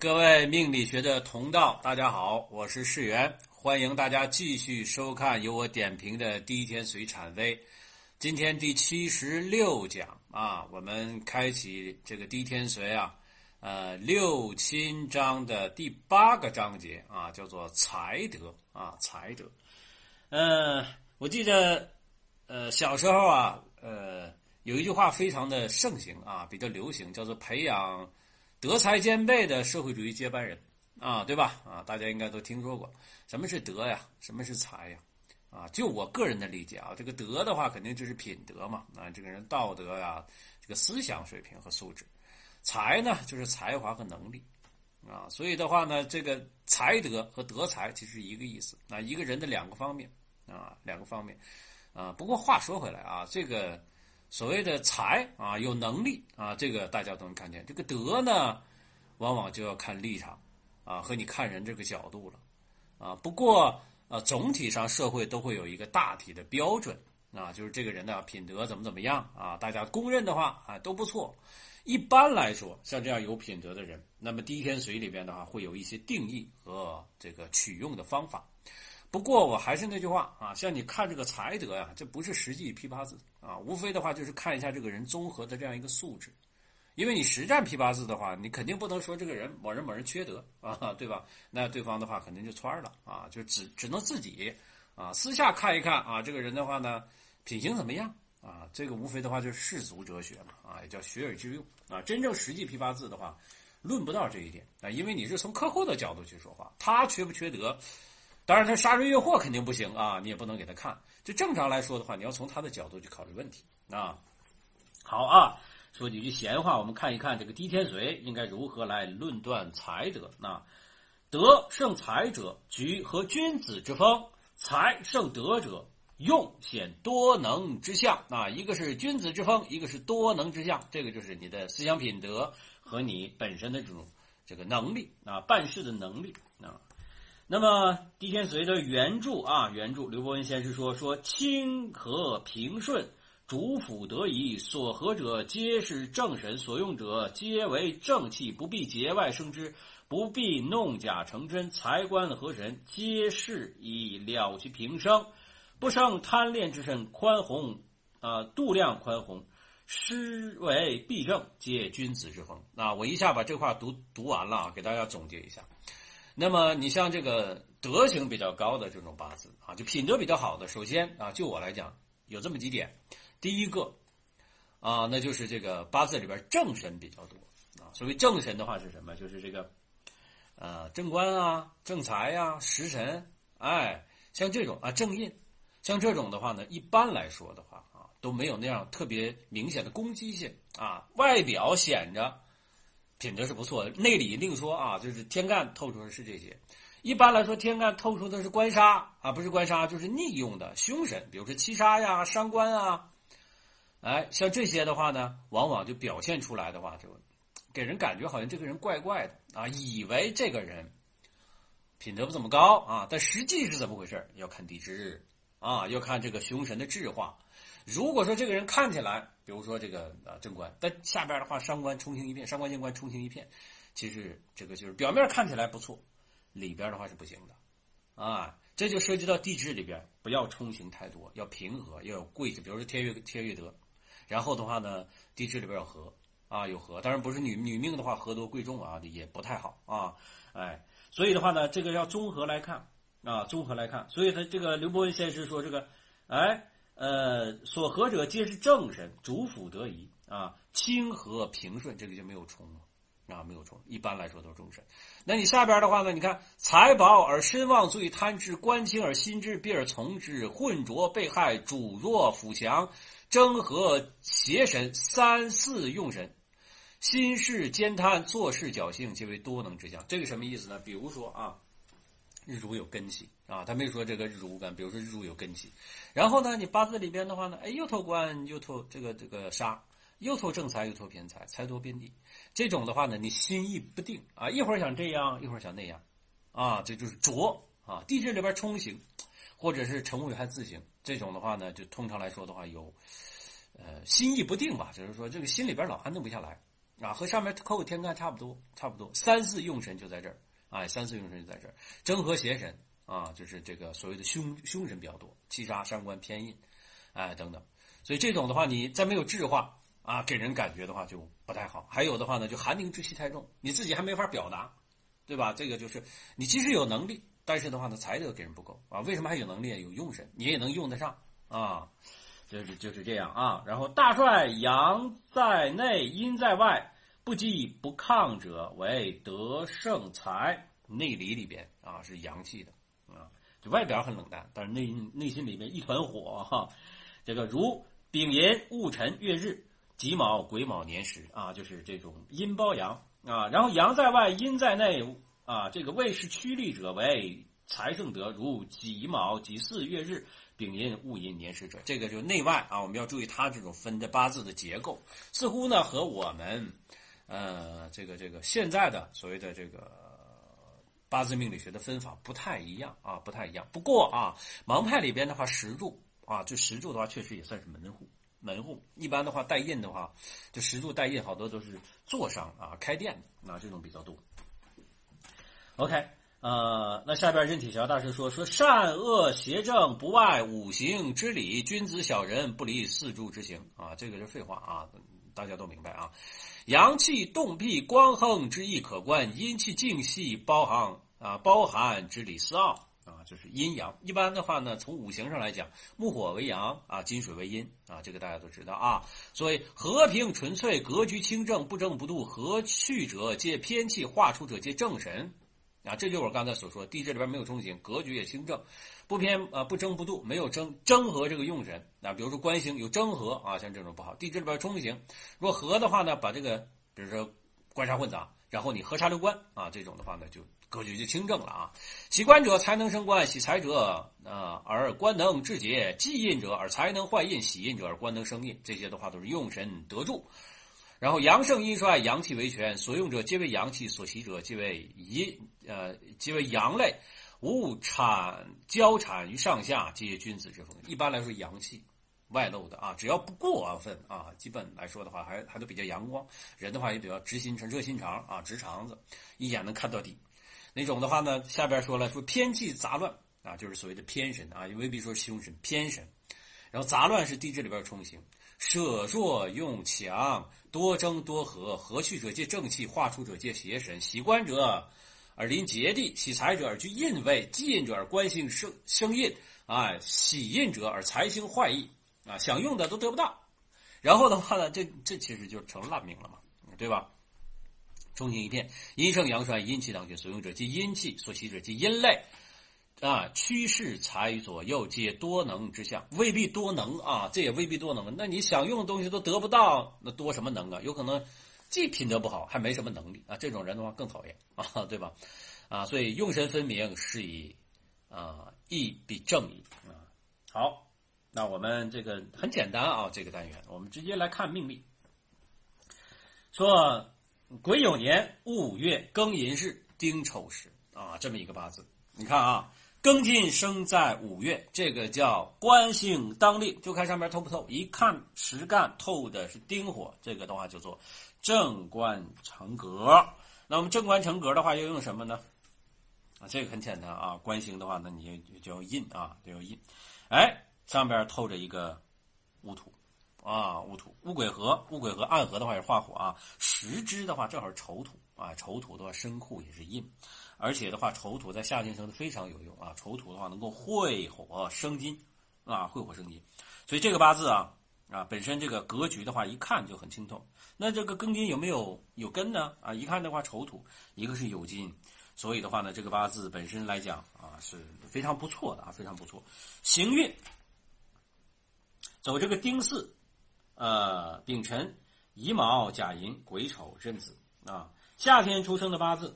各位命理学的同道，大家好，我是世源，欢迎大家继续收看由我点评的第一天随产微。今天第七十六讲啊，我们开启这个第一天随啊，呃六亲章的第八个章节啊，叫做财德啊，财德。呃，我记得呃小时候啊，呃有一句话非常的盛行啊，比较流行，叫做培养。德才兼备的社会主义接班人，啊，对吧？啊，大家应该都听说过，什么是德呀？什么是才呀？啊，就我个人的理解啊，这个德的话，肯定就是品德嘛，啊，这个人道德呀，这个思想水平和素质；才呢，就是才华和能力，啊，所以的话呢，这个才德和德才其实一个意思，啊，一个人的两个方面，啊，两个方面，啊，不过话说回来啊，这个。所谓的才啊，有能力啊，这个大家都能看见。这个德呢，往往就要看立场啊，和你看人这个角度了啊。不过呃，总体上社会都会有一个大体的标准啊，就是这个人的品德怎么怎么样啊，大家公认的话啊都不错。一般来说，像这样有品德的人，那么第一天水里边的话会有一些定义和这个取用的方法。不过我还是那句话啊，像你看这个才德呀，这不是实际批八字啊，无非的话就是看一下这个人综合的这样一个素质，因为你实战批八字的话，你肯定不能说这个人某人某人缺德啊，对吧？那对方的话肯定就穿了啊，就只只能自己啊私下看一看啊，这个人的话呢品行怎么样啊？这个无非的话就是世俗哲学嘛啊，也叫学而致用啊。真正实际批八字的话，论不到这一点啊，因为你是从客户的角度去说话，他缺不缺德？当然，他杀人越货肯定不行啊，你也不能给他看。就正常来说的话，你要从他的角度去考虑问题啊。好啊，说几句闲话，我们看一看这个狄天髓应该如何来论断才德。那德胜才者，举和君子之风；才胜德者，用显多能之相。啊，一个是君子之风，一个是多能之相。这个就是你的思想品德和你本身的这种这个能力啊，办事的能力啊。那么狄天髓的原著啊，原著刘伯温先生说说清和平顺，主辅得宜，所合者皆是正神，所用者皆为正气，不必节外生枝，不必弄假成真，财官和神皆是以了其平生，不生贪恋之身，宽宏啊，度量宽宏，施为必正，皆君子之风。那我一下把这话读读完了，给大家总结一下。那么你像这个德行比较高的这种八字啊，就品德比较好的，首先啊，就我来讲有这么几点。第一个啊，那就是这个八字里边正神比较多啊。所谓正神的话是什么？就是这个呃正官啊、正财呀、食神，哎，像这种啊正印，像这种的话呢，一般来说的话啊，都没有那样特别明显的攻击性啊，外表显着。品德是不错的，内里另说啊，就是天干透出的是这些。一般来说，天干透出的是官杀啊，不是官杀就是逆用的凶神，比如说七杀呀、伤官啊。哎，像这些的话呢，往往就表现出来的话，就给人感觉好像这个人怪怪的啊，以为这个人品德不怎么高啊，但实际是怎么回事？要看地支日啊，要看这个凶神的智化。如果说这个人看起来，比如说这个啊正官，但下边的话伤官冲星一片，伤官见官冲星一片，其实这个就是表面看起来不错，里边的话是不行的，啊，这就涉及到地支里边不要冲刑太多，要平和，要有贵，比如说天月天月德，然后的话呢，地支里边有和啊有和，当然不是女女命的话和多贵重啊也不太好啊，哎，所以的话呢，这个要综合来看啊，综合来看，所以他这个刘伯温先生说这个，哎。呃，所合者皆是正神，主辅得宜啊，清和平顺，这个就没有冲了啊，没有冲。一般来说都是正神。那你下边的话呢？你看财宝而身旺，最贪之；官清而心智，必而从之。混浊被害，主弱辅强，争和邪神，三四用神，心事兼贪，做事侥幸，皆为多能之相。这个什么意思呢？比如说啊。日主有根气啊，他没说这个日主无根。比如说日主有根气，然后呢，你八字里边的话呢，哎，又透官又透这个这个杀，又透正财又透偏财，财多边地，这种的话呢，你心意不定啊，一会儿想这样，一会儿想那样，啊，这就是浊啊。地支里边冲刑，或者是辰午还自刑，这种的话呢，就通常来说的话有，呃，心意不定吧，就是说这个心里边老还弄不下来啊，和上面扣个天干差不多，差不多。三四用神就在这儿，哎，三四用神就在这儿，正和邪神啊，就是这个所谓的凶凶神比较多，七杀、伤官、偏印，哎等等。所以这种的话，你再没有智化啊，给人感觉的话就不太好。还有的话呢，就寒凝之气太重，你自己还没法表达，对吧？这个就是你即使有能力，但是的话呢，才德给人不够啊。为什么还有能力？有用神，你也能用得上啊。就是就是这样啊，然后大帅阳在内，阴在外，不济不亢者为得胜财。内里里边啊是阳气的啊，就外表很冷淡，但是内内心里面一团火哈。这个如丙寅、戊辰、月日、己卯、癸卯年时啊，就是这种阴包阳啊。然后阳在外，阴在内啊，这个未是趋利者为财胜德，如己卯、己巳、月日。丙寅、戊寅年时者，这个就内外啊，我们要注意它这种分的八字的结构，似乎呢和我们，呃，这个这个现在的所谓的这个八字命理学的分法不太一样啊，不太一样。不过啊，盲派里边的话，石柱啊，就石柱的话，确实也算是门户门户。一般的话带印的话，就石柱带印，好多都是坐商啊，开店的啊，这种比较多。OK。呃，那下边任铁桥大师说说善恶邪正不外五行之理，君子小人不离四柱之行啊，这个是废话啊，大家都明白啊。阳气动辟光横之意可观，阴气静息包含啊包含之理思奥啊，就是阴阳。一般的话呢，从五行上来讲，木火为阳啊，金水为阴啊，这个大家都知道啊。所以和平纯粹，格局清正，不争不度，和去者皆偏气，化出者皆正神。啊，这就是我刚才所说，地支里边没有冲刑，格局也清正，不偏啊不争不度，没有争争和这个用神那，比如说官星有争合啊，像这种不好。地支里边冲刑，若合的话呢，把这个比如说官杀混杂，然后你合杀六官啊，这种的话呢，就格局就清正了啊。喜官者才能升官，喜财者啊而官能制节，忌印者而才能坏印，喜印者而官能生印，这些的话都是用神得助。然后阳盛阴衰，阳气为权，所用者皆为阳气，所喜者皆为阴，呃，皆为阳类。物产交产于上下，皆君子之风。一般来说，阳气外露的啊，只要不过分啊，基本来说的话，还还都比较阳光。人的话也比较直心肠、热心肠啊，直肠子，一眼能看到底。那种的话呢，下边说了，说偏气杂乱啊，就是所谓的偏神啊，也未必说凶神偏神。然后杂乱是地支里边冲刑。舍弱用强，多争多和，和去者皆正气，化出者皆邪神。喜官者而临节地，喜财者而居印位，忌印者而官星生生印。啊，喜印者而财星坏印。啊，想用的都得不到。然后的话呢，这这其实就成烂命了嘛，对吧？中心一片，阴盛阳衰，阴气当权，所用者即阴气，所喜者即阴类。啊，趋势财于左右，皆多能之相，未必多能啊，这也未必多能。那你想用的东西都得不到，那多什么能啊？有可能既品德不好，还没什么能力啊。这种人的话更讨厌啊，对吧？啊，所以用神分明，是以啊义必正义啊。好，那我们这个很简单啊，这个单元我们直接来看命例。说癸酉年戊月庚寅日丁丑时啊，这么一个八字，你看啊。庚金生在五月，这个叫官星当令，就看上面透不透。一看实干透的是丁火，这个的话叫做正官成格。那我们正官成格的话，要用什么呢？啊，这个很简单啊，官星的话，那你就就要印啊，就要印。哎，上边透着一个戊土啊，戊土戊癸合，戊癸合暗合的话是化火啊，时支的话正好是丑土啊，丑土的话身库也是印。而且的话，丑土在夏天生的非常有用啊！丑土的话能够会火生金，啊，会火生金。所以这个八字啊，啊，本身这个格局的话，一看就很清透。那这个庚金有没有有根呢？啊，一看的话，丑土一个是有金，所以的话呢，这个八字本身来讲啊，是非常不错的啊，非常不错。行运走这个丁巳，呃，丙辰、乙卯、甲寅、癸丑、壬子啊，夏天出生的八字。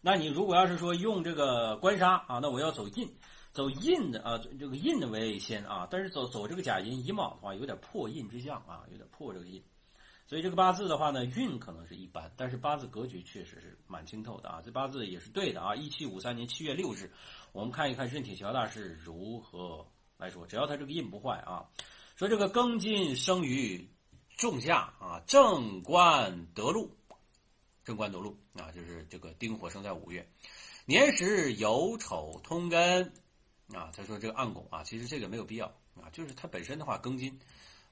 那你如果要是说用这个官杀啊，那我要走印，走印的啊，这个印的为先啊。但是走走这个甲寅乙卯的话，有点破印之象啊，有点破这个印。所以这个八字的话呢，运可能是一般，但是八字格局确实是蛮清透的啊。这八字也是对的啊。一七五三年七月六日，我们看一看任铁桥大师如何来说。只要他这个印不坏啊，说这个庚金生于仲夏啊，正官得禄，正官得禄啊，就是这个丁火生在五月，年时酉丑通根啊。他说这个暗拱啊，其实这个没有必要啊，就是它本身的话庚金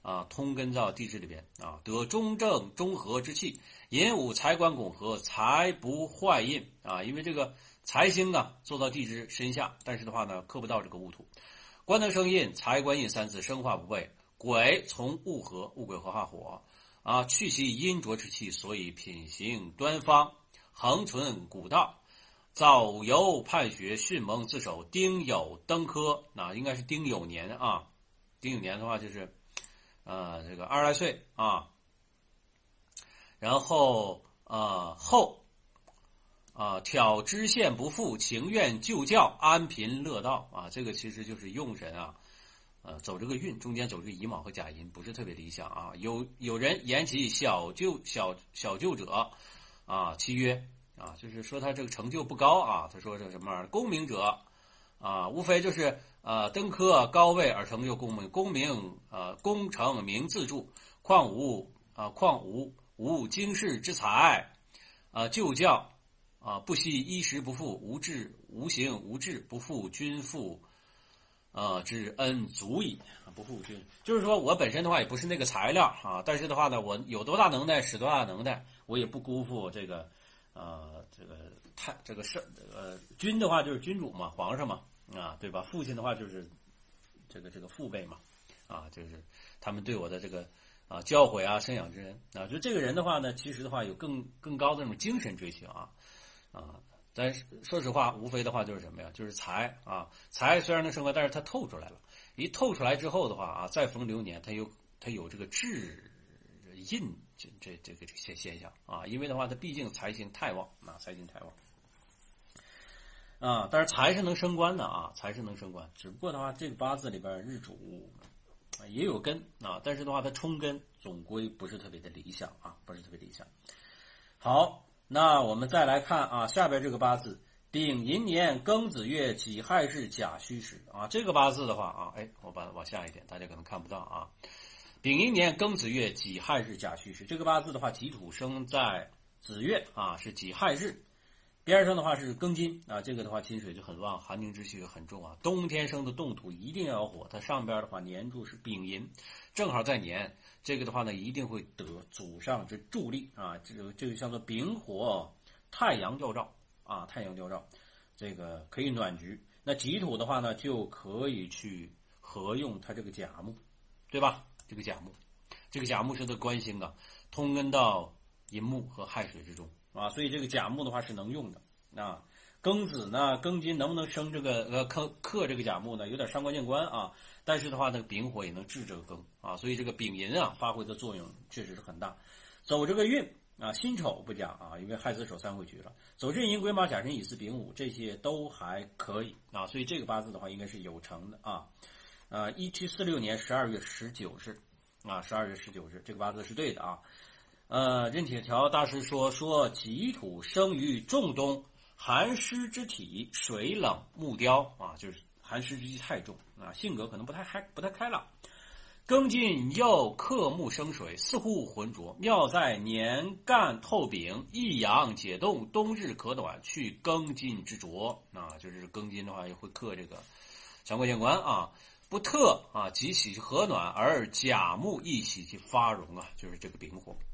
啊，通根到地支里边啊，得中正中和之气，寅午财官拱合，财不坏印啊，因为这个财星呢做到地支身下，但是的话呢克不到这个戊土，官能生印，财官印三字生化不备。癸从戊合，戊癸合化火，啊，去其阴浊之气，所以品行端方，恒存古道。早由判学，迅猛自守。丁酉登科，那应该是丁酉年啊。丁酉年的话就是，呃，这个二十来岁啊。然后呃后，啊挑知县不负，情愿就教，安贫乐道啊。这个其实就是用神啊。呃，走这个运，中间走这个乙卯和甲寅，不是特别理想啊。有有人言其小就小小就者，啊，其曰啊，就是说他这个成就不高啊。他说这什么功名者，啊，无非就是呃登科高位而成就功名，功名呃功成名自助，况无啊况无无经世之才，啊就教啊不惜衣食不富，无志无行无志不负君父。呃，之恩足矣，不负君。就是说我本身的话也不是那个材料啊，但是的话呢，我有多大能耐使多大能耐，我也不辜负这个，呃，这个太这个是呃君的话就是君主嘛，皇上嘛，啊，对吧？父亲的话就是这个这个父辈嘛，啊，就是他们对我的这个啊教诲啊、生养之恩啊，就这个人的话呢，其实的话有更更高的那种精神追求啊，啊。但是说实话，无非的话就是什么呀？就是财啊，财虽然能生官，但是它透出来了。一透出来之后的话啊，再逢流年，它有它有这个制印这这这个这些现象啊。因为的话，它毕竟财星太旺啊，财星太旺啊。但是财是能升官的啊，财是能升官。只不过的话，这个八字里边日主也有根啊，但是的话，它冲根总归不是特别的理想啊，不是特别理想。好。那我们再来看啊，下边这个八字丙寅年庚子月己亥日甲戌时啊，这个八字的话啊，哎，我把它往下一点，大家可能看不到啊。丙寅年庚子月己亥日甲戌时，这个八字的话，己土生在子月啊，是己亥日，边上的话是庚金啊，这个的话金水就很旺，寒凝之气就很重啊。冬天生的冻土一定要火，它上边的话年柱是丙寅，正好在年。这个的话呢，一定会得祖上之助力啊！这个这个叫做丙火太阳吊照啊，太阳吊照，这个可以暖局。那己土的话呢，就可以去合用它这个甲木，对吧？这个甲木，这个甲木是的官星啊，通根到寅木和亥水之中啊，所以这个甲木的话是能用的啊。庚子呢，庚金能不能生这个呃克克这个甲木呢？有点伤官见官啊。但是的话，那个丙火也能治这个庚啊，所以这个丙寅啊发挥的作用确实是很大。走这个运啊，辛丑不讲啊，因为亥子守三回局了。走壬寅癸卯甲辰乙巳丙午，这些都还可以啊，所以这个八字的话应该是有成的啊。呃，一七四六年十二月十九日啊，十二月十九日这个八字是对的啊。呃，任铁桥大师说说己土生于仲冬，寒湿之体，水冷木雕啊，就是。寒湿之气太重啊，性格可能不太开不太开朗。庚金又克木生水，似乎浑浊。妙在年干透丙，一阳解冻，冬日可暖，去庚金之浊啊。就是庚金的话，也会克这个相官见官啊。不特啊，即喜和暖，而甲木亦喜其发荣啊。就是这个丙火啊，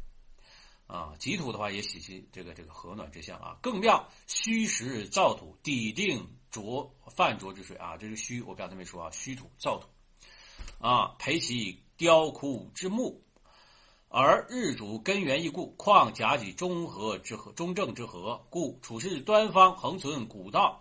己土的话也喜其这个这个和暖之象啊。更妙，虚实燥土，抵定。浊泛浊之水啊，这是虚，我刚才没说啊，虚土燥土啊，培其雕枯之木，而日主根源亦故，况甲己中和之和，中正之和，故处事端方，恒存古道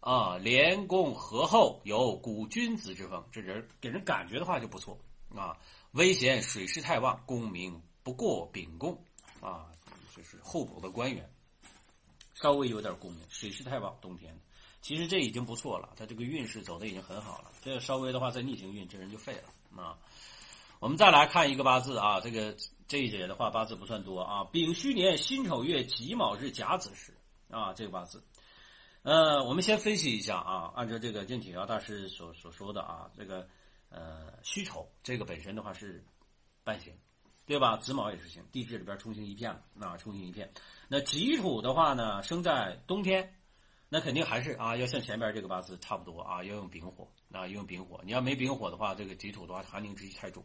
啊，廉公和厚，有古君子之风，这人给人感觉的话就不错啊。危险水势太旺，功名不过秉公啊，就是候补的官员，稍微有点功名，水势太旺，冬天。其实这已经不错了，他这个运势走的已经很好了。这稍微的话再逆行运，这人就废了啊。我们再来看一个八字啊，这个这一节的话八字不算多啊。丙戌年辛丑月己卯日甲子时啊，这个八字，呃，我们先分析一下啊，按照这个任铁桥大师所所说的啊，这个呃戌丑这个本身的话是半形对吧？子卯也是行，地支里边冲星一片了，啊，冲星一片。那己土的话呢，生在冬天，那肯定还是啊，要像前边这个八字差不多啊，要用丙火啊，用丙火。你要没丙火的话，这个己土的话，寒凝之气太重。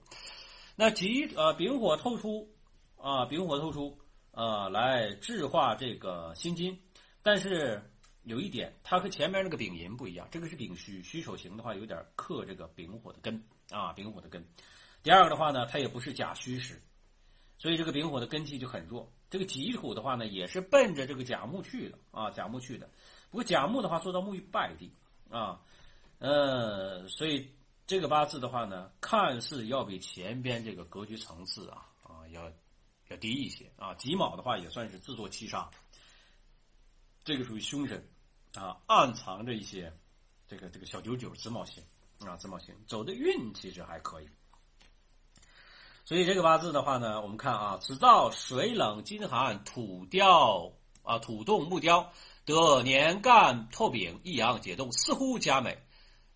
那己呃丙火透出啊，丙火透出啊，来制化这个辛金。但是有一点，它和前面那个丙寅不一样，这个是丙戌，戌丑行的话有点克这个丙火的根啊，丙火的根。第二个的话呢，它也不是甲虚实。所以这个丙火的根气就很弱。这个己土的话呢，也是奔着这个甲木去的啊，甲木去的。不过甲木的话，做到木于败地啊，呃，所以这个八字的话呢，看似要比前边这个格局层次啊啊要要低一些啊。己卯的话也算是自作七杀，这个属于凶神啊，暗藏着一些这个这个小九九子卯星啊，子卯星走的运其实还可以。所以这个八字的话呢，我们看啊，此造水冷金寒，土雕啊，土动木雕，得年干透丙，一阳解冻，似乎佳美。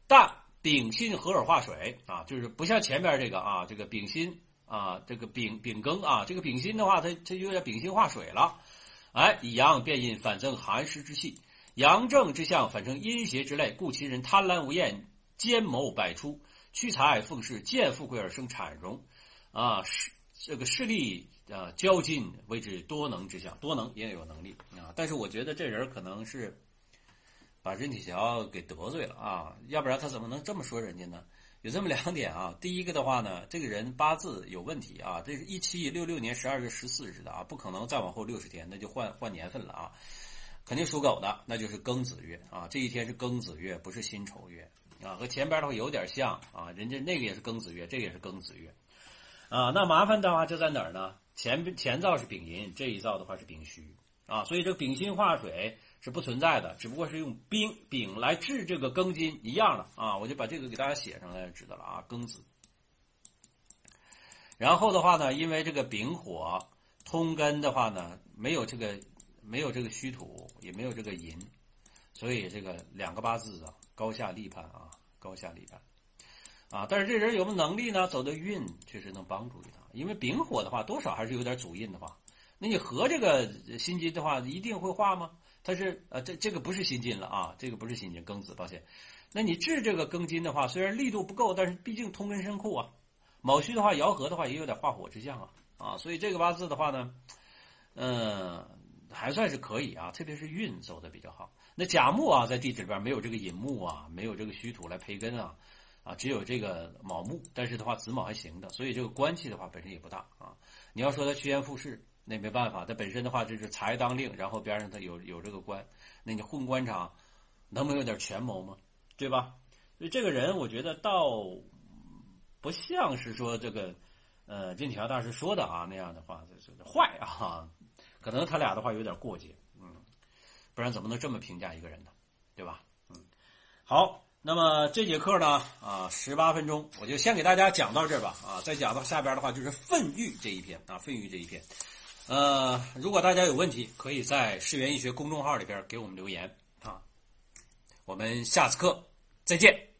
但丙辛合而化水啊，就是不像前面这个啊，这个丙辛啊，这个丙丙庚啊，这个丙辛的话，它它有点丙辛化水了。哎，以阳变阴，反增寒湿之气，阳正之象反成阴邪之类，故其人贪婪无厌，奸谋百出，屈才奉势，见富贵而生产荣。啊，势这个势力啊，交劲为之多能之相，多能也有能力啊。但是我觉得这人可能是把任体桥给得罪了啊，要不然他怎么能这么说人家呢？有这么两点啊。第一个的话呢，这个人八字有问题啊，这是一七六六年十二月十四日的啊，不可能再往后六十天，那就换换年份了啊。肯定属狗的，那就是庚子月啊，这一天是庚子月，不是辛丑月啊，和前边的话有点像啊，人家那个也是庚子月，这个也是庚子月。啊，那麻烦的话就在哪儿呢？前前灶是丙寅，这一灶的话是丙戌啊，所以这丙辛化水是不存在的，只不过是用丙丙来治这个庚金一样的啊，我就把这个给大家写上来就，知道了啊，庚子。然后的话呢，因为这个丙火通根的话呢，没有这个没有这个虚土，也没有这个寅，所以这个两个八字啊，高下立判啊，高下立判。啊，但是这人有没有能力呢？走的运确实能帮助于他，因为丙火的话，多少还是有点主印的话。那你合这个辛金的话，一定会化吗？它是呃，这这个不是辛金了啊，这个不是辛金，庚子，抱歉。那你治这个庚金的话，虽然力度不够，但是毕竟通根深库啊。卯戌的话，爻合的话，也有点化火之象啊啊，所以这个八字的话呢，嗯，还算是可以啊，特别是运走的比较好。那甲木啊，在地址里边没有这个寅木啊，没有这个虚土来培根啊。啊，只有这个卯木，但是的话子卯还行的，所以这个官气的话本身也不大啊。你要说他趋炎附势，那没办法，他本身的话就是财当令，然后边上他有有这个官，那你混官场，能不能有点权谋吗？对吧？所以这个人我觉得倒不像是说这个呃金条大师说的啊那样的话，就是坏啊，可能他俩的话有点过节，嗯，不然怎么能这么评价一个人呢？对吧？嗯，好。那么这节课呢，啊，十八分钟，我就先给大家讲到这儿吧，啊，再讲到下边的话就是粪欲这一篇啊，粪欲这一篇，呃，如果大家有问题，可以在世园医学公众号里边给我们留言啊，我们下次课再见。